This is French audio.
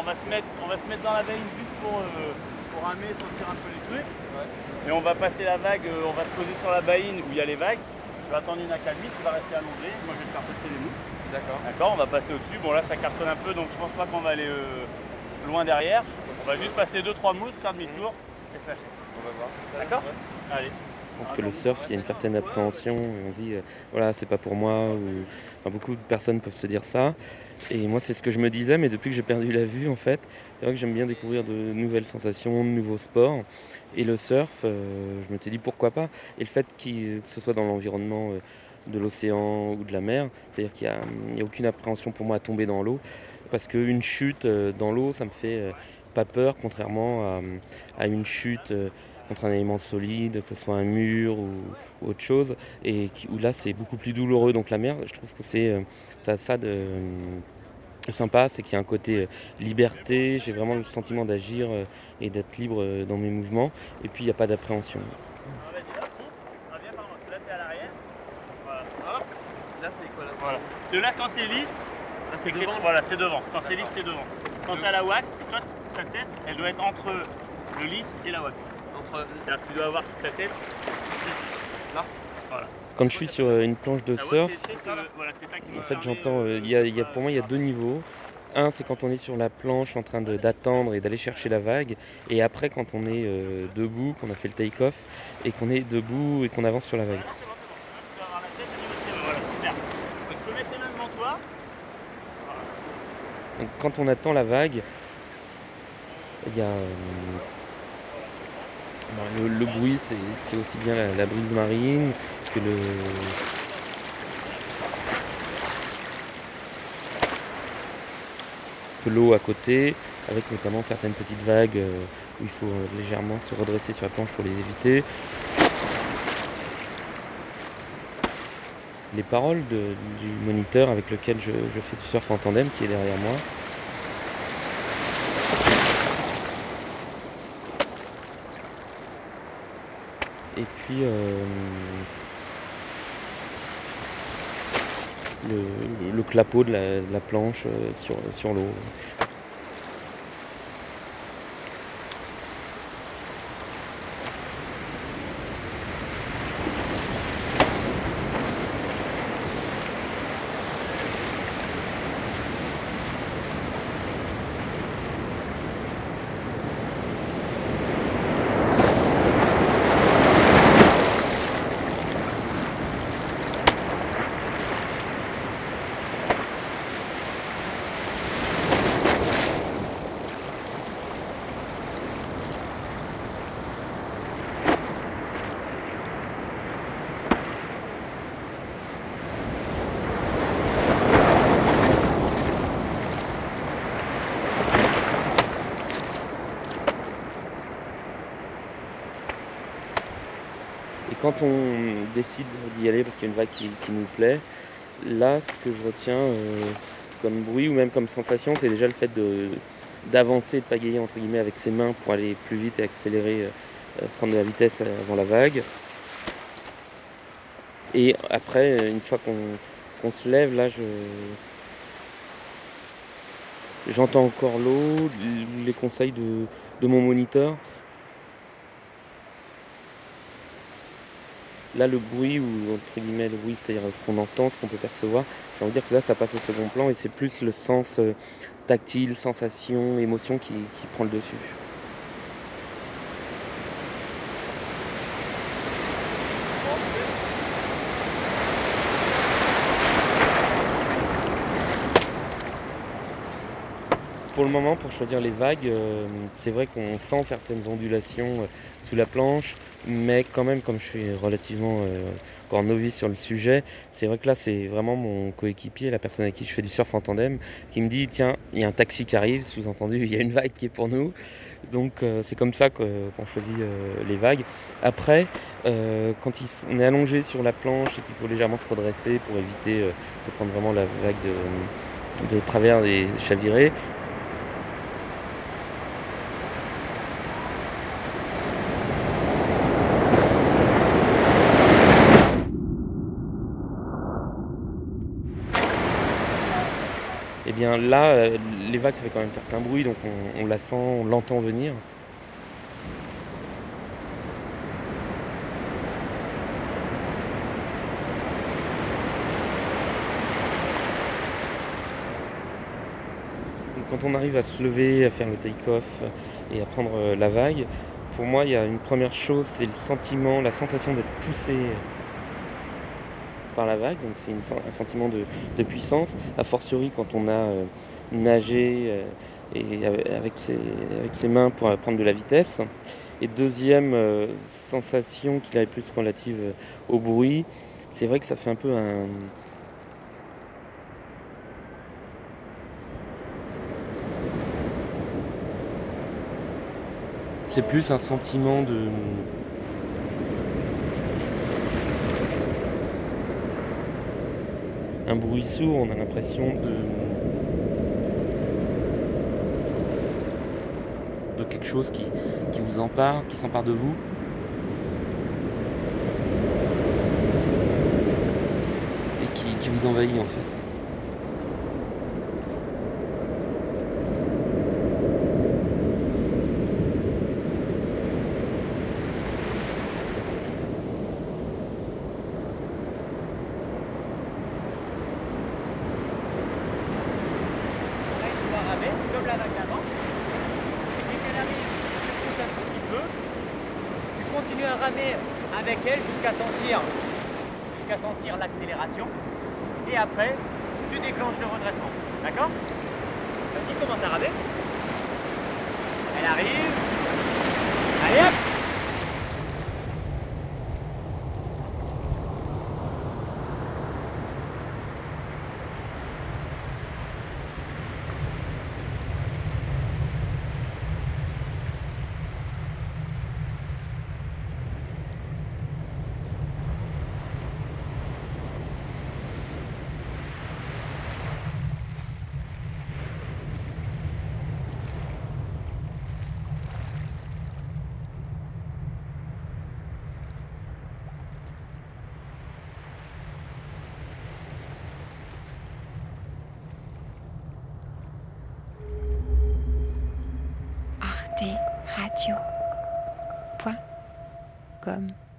on va se mettre, on va se mettre dans la baïne juste pour, euh, pour ramer, sentir un peu les trucs. Et on va passer la vague, euh, on va se poser sur la baïne où il y a les vagues. Tu vas attendre une accalmie, tu vas rester allongé. Moi je vais te faire passer les mouches. D'accord. D'accord, on va passer au-dessus. Bon là ça cartonne un peu donc je pense pas qu'on va aller euh, loin derrière. On va juste passer 2-3 mousses, faire demi-tour et se lâcher. On va voir. D'accord Allez. Pense que le surf, il y a une certaine appréhension. On se dit, euh, voilà, c'est pas pour moi. Beaucoup de personnes peuvent se dire ça. Et moi, c'est ce que je me disais, mais depuis que j'ai perdu la vue, en fait, c'est vrai que j'aime bien découvrir de nouvelles sensations, de nouveaux sports. Et le surf, euh, je me suis dit pourquoi pas? Et le fait qu'il- que ce soit dans l'environnement euh, de l'océan ou de la mer, c'est-à-dire qu'il n'y a, aucune appréhension pour moi à tomber dans l'eau. Parce qu'une chute euh, dans l'eau, ça me fait euh, pas peur, contrairement à une chute. Contre un élément solide, que ce soit un mur ou, ou autre chose, et qui- où là c'est beaucoup plus douloureux. Donc la mer, je trouve que c'est euh, ça, a ça de euh, sympa, c'est qu'il y a un côté euh, liberté, j'ai vraiment le sentiment d'agir et d'être libre dans mes mouvements, et puis il n'y a pas d'appréhension. Voilà. Hop. Là, c'est quoi là Voilà. Parce que là quand c'est lisse, c'est devant. Voilà, c'est devant. Quand c'est lisse, c'est devant. Quand t'as la wax, toi, ta tête, elle doit être entre le lisse et la wax. Entre. C'est-à-dire que tu dois avoir ta tête ici. Là Voilà. Quand je suis sur euh, une planche de wax, surf, En fait, j'entends. euh, il y a- il y a- pour moi, il y a deux niveaux. Un, c'est quand on est sur la planche en train d'attendre et d'aller chercher la vague. Et après, quand on est euh, debout, qu'on a fait le take-off et qu'on est debout et qu'on avance sur la vague. Ah. Donc, quand on attend la vague, il y a. le, bruit, c'est aussi bien la, brise marine que le. l'eau à côté, avec notamment certaines petites vagues euh, où il faut euh, légèrement se redresser sur la planche pour les éviter. Les paroles du moniteur avec lequel je fais du surf en tandem qui est derrière moi. Et puis euh, le, le clapot de la, planche euh, sur, sur l'eau. Quand on décide d'y aller parce qu'il y a une vague qui, nous plaît, là, ce que je retiens euh, comme bruit ou même comme sensation, c'est déjà le fait de d'avancer, de pagayer entre guillemets avec ses mains pour aller plus vite et accélérer, euh, prendre de la vitesse avant la vague. Et après, une fois qu'on qu'on se lève, là, je j'entends encore l'eau, les conseils de, de mon moniteur. Là, le bruit, ou entre guillemets le bruit, c'est-à-dire ce qu'on entend, ce qu'on peut percevoir, j'ai envie de dire que là, ça passe au second plan et c'est plus le sens euh, tactile, sensation, émotion qui, prend le dessus. Pour le moment, pour choisir les vagues, euh, c'est vrai qu'on sent certaines ondulations euh, sous la planche, mais quand même, comme je suis relativement euh, encore novice sur le sujet, c'est vrai que là, c'est vraiment mon coéquipier, la personne avec qui je fais du surf en tandem, qui me dit tiens, il y a un taxi qui arrive, sous-entendu, il y a une vague qui est pour nous. Donc, euh, c'est comme ça qu'on choisit euh, les vagues. Après, euh, quand on est allongé sur la planche et qu'il faut légèrement se redresser pour éviter euh, de prendre vraiment la vague de, de travers et chavirer, là, euh, les vagues, ça fait quand même certain bruit, donc on, la sent, on l'entend venir. Quand on arrive à se lever, à faire le take-off et à prendre euh, la vague, pour moi, il y a une première chose, c'est le sentiment, la sensation d'être poussé par la vague. Donc c'est un sentiment de, puissance, a fortiori quand on a euh, nagé euh, et avec ses, avec ses mains pour prendre de la vitesse. Et deuxième euh, sensation qui là est plus relative au bruit, c'est vrai que ça fait un peu un, C'est plus un sentiment de. Un bruit sourd, on a l'impression de. quelque chose qui, vous empare, qui s'empare de vous. Et qui vous envahit en fait. Pareil, tu vas ramer, comme la vague d'avant. Et dès qu'elle arrive, tu pousses un tout petit peu. Tu continues à ramer avec elle jusqu'à sentir, jusqu'à sentir l'accélération. Et après, tu déclenches le redressement. D'accord? Tu commence à ramer. Elle arrive. Allez hop arteradio.com